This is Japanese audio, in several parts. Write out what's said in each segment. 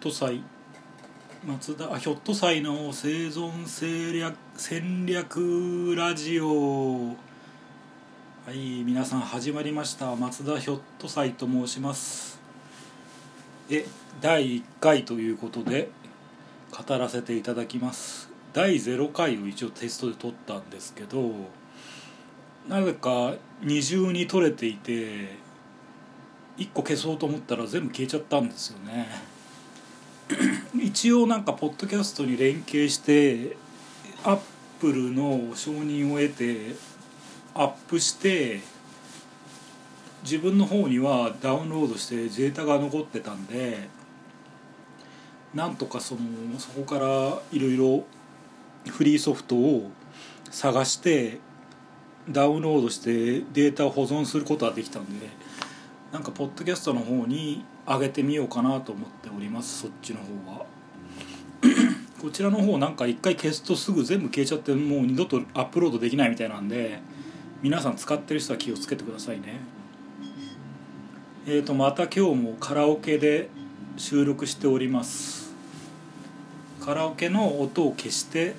ト祭松田あひょっと祭の生存戦略戦略ラジオ。はい皆さん始まりました。松田ひょっと祭と申します。え第1回ということで語らせていただきます。第0回を一応テストで撮ったんですけどなぜか二重に撮れていて1個消そうと思ったら全部消えちゃったんですよね。一応なんかポッドキャストに連携してアップルの承認を得てアップして自分の方にはダウンロードしてデータが残ってたんでなんとかそのそこからいろいろフリーソフトを探してダウンロードしてデータを保存することができたんでなんかポッドキャストの方に上げてみようかなと思っておりますそっちの方は。こちらの方なんか一回消すとすぐ全部消えちゃってもう二度とアップロードできないみたいなんで皆さん使ってる人は気をつけてくださいね。えーとまた今日もカラオケで収録しております。カラオケの音を消して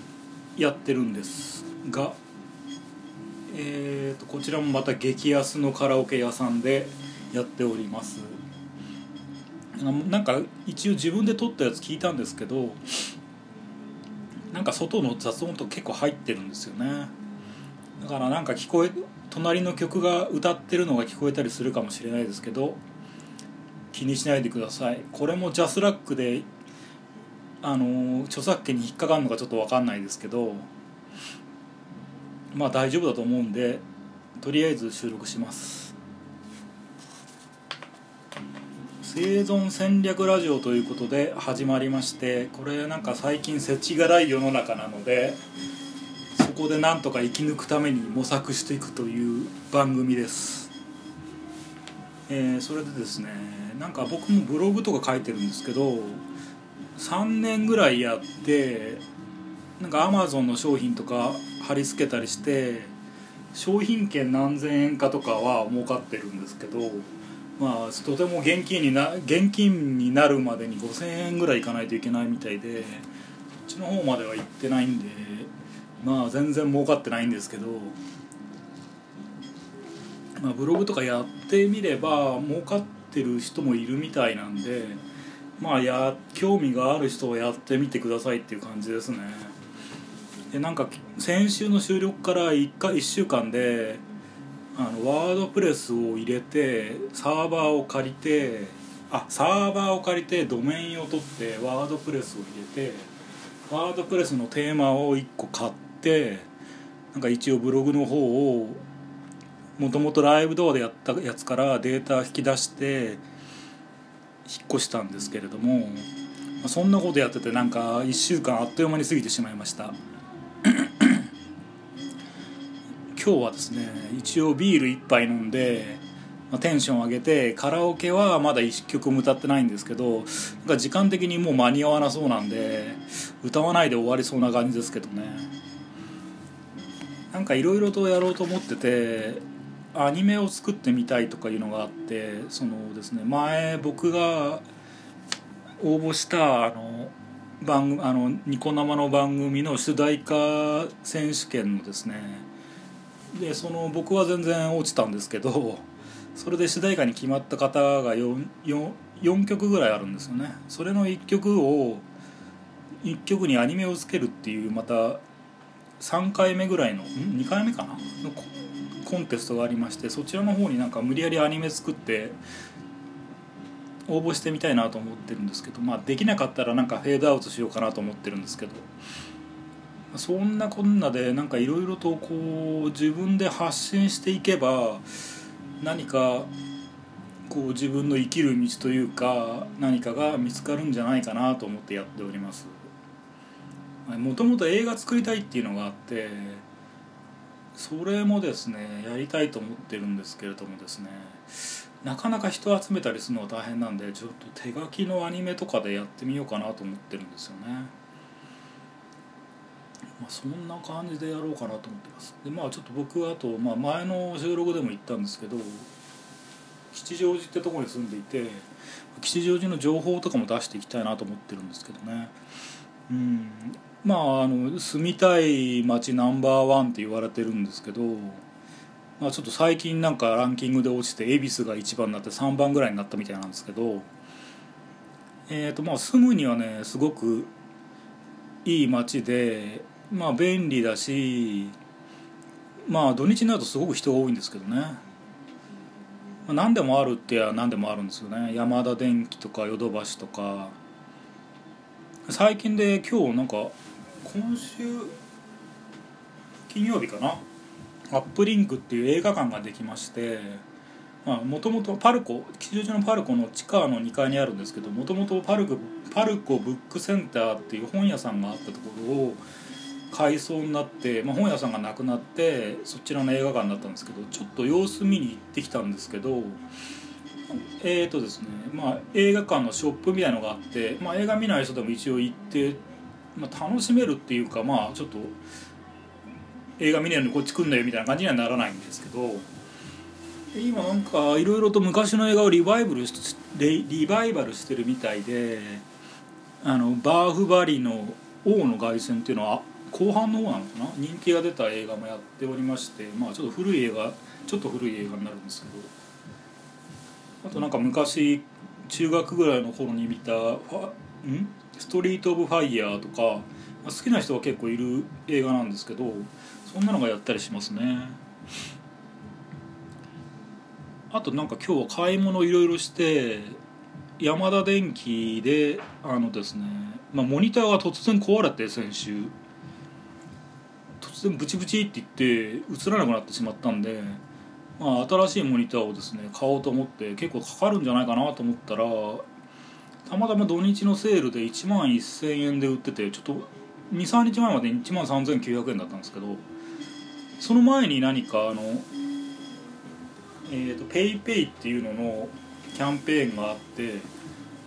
やってるんですがえーとこちらもまた激安のカラオケ屋さんでやっております。なんか一応自分で撮ったやつ聞いたんですけどなんか外の雑音と結構入ってるんですよね。だからなんか聞こえ隣の曲が歌ってるのが聞こえたりするかもしれないですけど気にしないでください。これもジャスラックであの著作権に引っかかるのかちょっと分かんないですけどまあ大丈夫だと思うんでとりあえず収録します。生存戦略ラジオということで始まりましてこれなんか最近世知辛い世の中なのでそこでなんとか生き抜くために模索していくという番組です、えーそれでですねなんか僕もブログとか書いてるんですけど3年ぐらいやってなんかアマゾンの商品とか貼り付けたりして商品券何千円かとかは儲かってるんですけどまあとても現金にな現金になるまでに5000円ぐらいいかないといけないみたいでこっちの方までは行ってないんでまあ全然儲かってないんですけど、まあ、ブログとかやってみれば儲かってる人もいるみたいなんでまあや興味がある人はやってみてくださいっていう感じですね。でなんか先週の収録から 1, 回1週間であのワードプレスを入れてサーバーを借りてあサーバーを借りてドメインを取ってワードプレスを入れてワードプレスのテーマを1個買ってなんか一応ブログの方をもともとライブドアでやったやつからデータ引き出して引っ越したんですけれども、まそんなことやっててなんか1週間あっという間に過ぎてしまいました。今日はですね一応ビール1杯飲んで、まあ、テンション上げてカラオケはまだ1曲も歌ってないんですけどなんか時間的にもう間に合わなそうなんで歌わないで終わりそうな感じですけどね。なんかいろいろとやろうと思っててアニメを作ってみたいとかいうのがあってそのですね前僕が応募したあの番組あのニコ生の番組の主題歌選手権のですねでその僕は全然落ちたんですけどそれで主題歌に決まった方が 4, 4, 4曲ぐらいあるんですよね。それの1曲を1曲にアニメをつけるっていうまた3回目ぐらいの2回目かな？のコンテストがありましてそちらの方になんか無理やりアニメ作って応募してみたいなと思ってるんですけどまあできなかったらなんかフェードアウトしようかなと思ってるんですけど。そんなこんなでなんかいろいろとこう自分で発信していけば何かこう自分の生きる道というか何かが見つかるんじゃないかなと思ってやっております。もともと映画作りたいっていうのがあってそれもですねやりたいと思ってるんですけれどもですねなかなか人を集めたりするのが大変なんでちょっと手書きのアニメとかでやってみようかなと思ってるんですよね。まあ、そんな感じでやろうかなと思ってます。でまあちょっと僕はあと、まあ、前の収録でも言ったんですけど吉祥寺ってとこに住んでいて吉祥寺の情報とかも出していきたいなと思ってるんですけどね。うん。まああの住みたい街ナンバーワンって言われてるんですけど、まあ、ちょっと最近なんかランキングで落ちて恵比寿が1番になって3番ぐらいになったみたいなんですけどえーとまあ住むにはねすごくいい街でまあ便利だしまあ土日になるとすごく人が多いんですけどね、まあ、何でもあるってや何でもあるんですよね。山田電機とかヨドバシとか。最近で今日なんか今週金曜日かな。アップリンクっていう映画館ができましてもともとパルコ吉祥寺のパルコの地下の2階にあるんですけどもともとパルコパルコブックセンターっていう本屋さんがあったところを改装になって、まあ、本屋さんがなくなってそちらの映画館だったんですけどちょっと様子見に行ってきたんですけどえーとですねまあ映画館のショップみたいのがあって、まあ、映画見ない人でも一応行って、まあ、楽しめるっていうかまあちょっと映画見ねえのにこっち来んなよみたいな感じにはならないんですけど今なんかいろいろと昔の映画をリバイバルしリバイバルしてるみたいであのバーフバリの王の凱旋っていうのは後半の方なのかな？人気が出た映画もやっておりましてまあちょっと古い映画ちょっと古い映画になるんですけど。あとなんか昔中学ぐらいの頃に見たん？ストリート・オブ・ファイヤーとか、まあ、好きな人は結構いる映画なんですけどそんなのがやったりしますね。あとなんか今日は買い物いろいろしてヤマダ電機であのですね、まあ、モニターが突然壊れて先週。然ブチブチって言って映らなくなってしまったんで、まあ、新しいモニターをですね買おうと思って結構かかるんじゃないかなと思ったらたまたま土日のセールで1万1000円で売っててちょっと23日前まで1万3900円だったんですけどその前に何かあのえーと、ペイペイっていうののキャンペーンがあって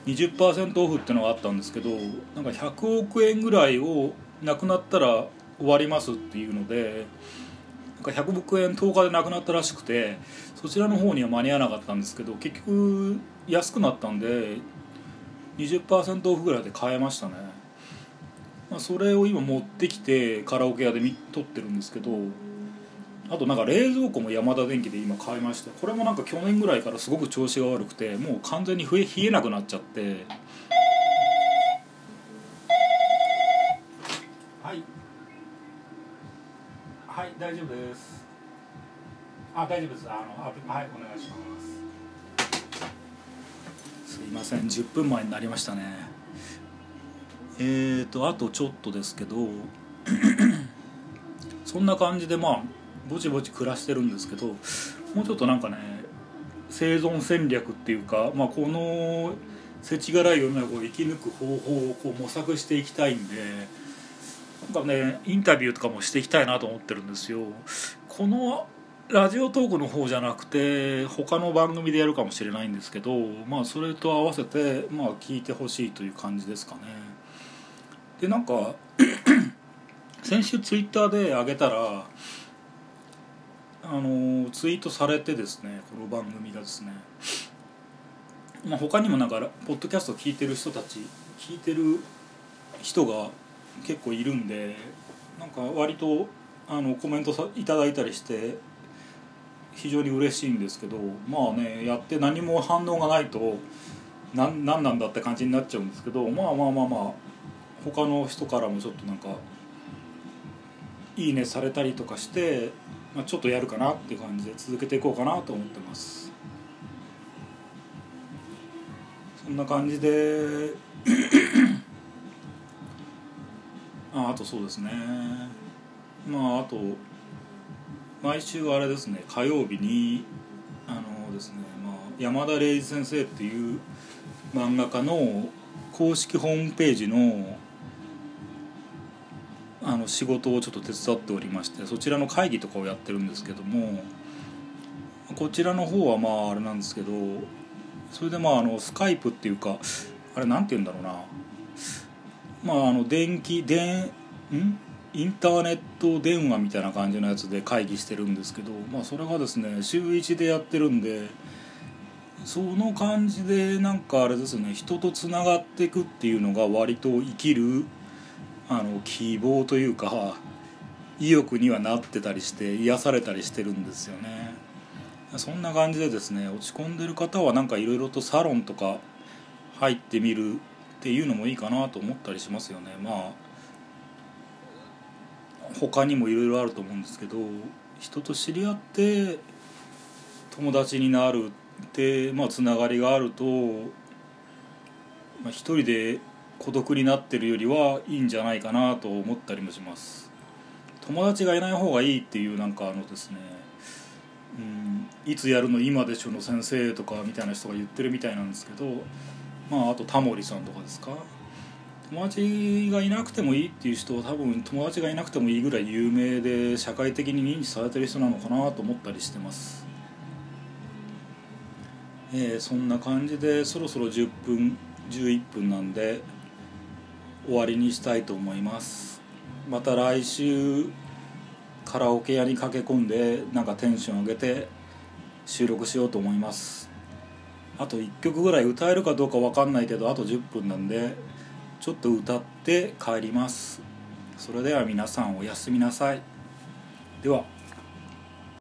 20%オフってのがあったんですけどなんか100億円ぐらいをなくなったら終わりますっていうのでなんか100億円10日でなくなったらしくてそちらの方には間に合わなかったんですけど結局安くなったんで20%オフぐらいで買えましたね、まあ、それを今持ってきてカラオケ屋で撮ってるんですけどあとなんか冷蔵庫もヤマダ電機で今買いましてこれもなんか去年ぐらいからすごく調子が悪くてもう完全に冷えなくなっちゃってはいはい大丈夫です。あ大丈夫です。あのあはいお願いします。すいません。10分前になりましたね。えーとあとちょっとですけど そんな感じでまあぼちぼち暮らしてるんですけどもうちょっとなんかね生存戦略っていうか、まあ、この世知辛い世の中を生き抜く方法をこう模索していきたいんでなんかねインタビューとかもしていきたいなと思ってるんですよ。このラジオトークの方じゃなくて他の番組でやるかもしれないんですけど、まあ、それと合わせて、まあ、聞いてほしいという感じですかね。でなんか 先週ツイッターで上げたらあのツイートされてですねこの番組がですね、まあ、他にもなんかポッドキャスト聞いてる人たち聞いてる人が結構いるんでなんか割とあのコメントさいただいたりして非常に嬉しいんですけどまあねやって何も反応がないと何何なんだって感じになっちゃうんですけどまあまあまあまあ他の人からもちょっとなんか「いいね」されたりとかしてまあ、ちょっとやるかなっていう感じで続けていこうかなと思ってます。そんな感じでああとそうですね。まああと毎週あれですね。火曜日にあのですね、まあ、山田礼二先生っていう漫画家の公式ホームページのあの仕事をちょっと手伝っておりましてそちらの会議とかをやってるんですけどもこちらの方はまああれなんですけどそれでまああのスカイプっていうかあれなんて言うんだろうな。まああの電気電ん？インターネット電話みたいな感じのやつで会議してるんですけど、まあ、それがですね週1でやってるんでその感じでなんかあれですね人とつながっていくっていうのが割と生きるあの希望というか意欲にはなってたりして癒されたりしてるんですよね。そんな感じでですね落ち込んでる方はなんかいろいろとサロンとか入ってみるっていうのもいいかなと思ったりしますよね。まあ他にもいろいろあると思うんですけど人と知り合って友達になるってまあつながりがあると、まあ、一人で孤独になってるよりはいいんじゃないかなと思ったりもします。友達がいない方がいいっていうなんかあのですねうんいつやるの今でしょの先生とかみたいな人が言ってるみたいなんですけどまああとタモリさんとかですか？友達がいなくてもいいっていう人は多分友達がいなくてもいいぐらい有名で社会的に認知されてる人なのかなと思ったりしてます。えー、そんな感じでそろそろ10分11分なんで終わりにしたいと思います。また来週カラオケ屋に駆け込んでなんかテンション上げて収録しようと思います。あと1曲ぐらい歌えるかどうか分かんないけどあと10分なんでちょっと歌って帰ります。それでは皆さんおやすみなさい。では。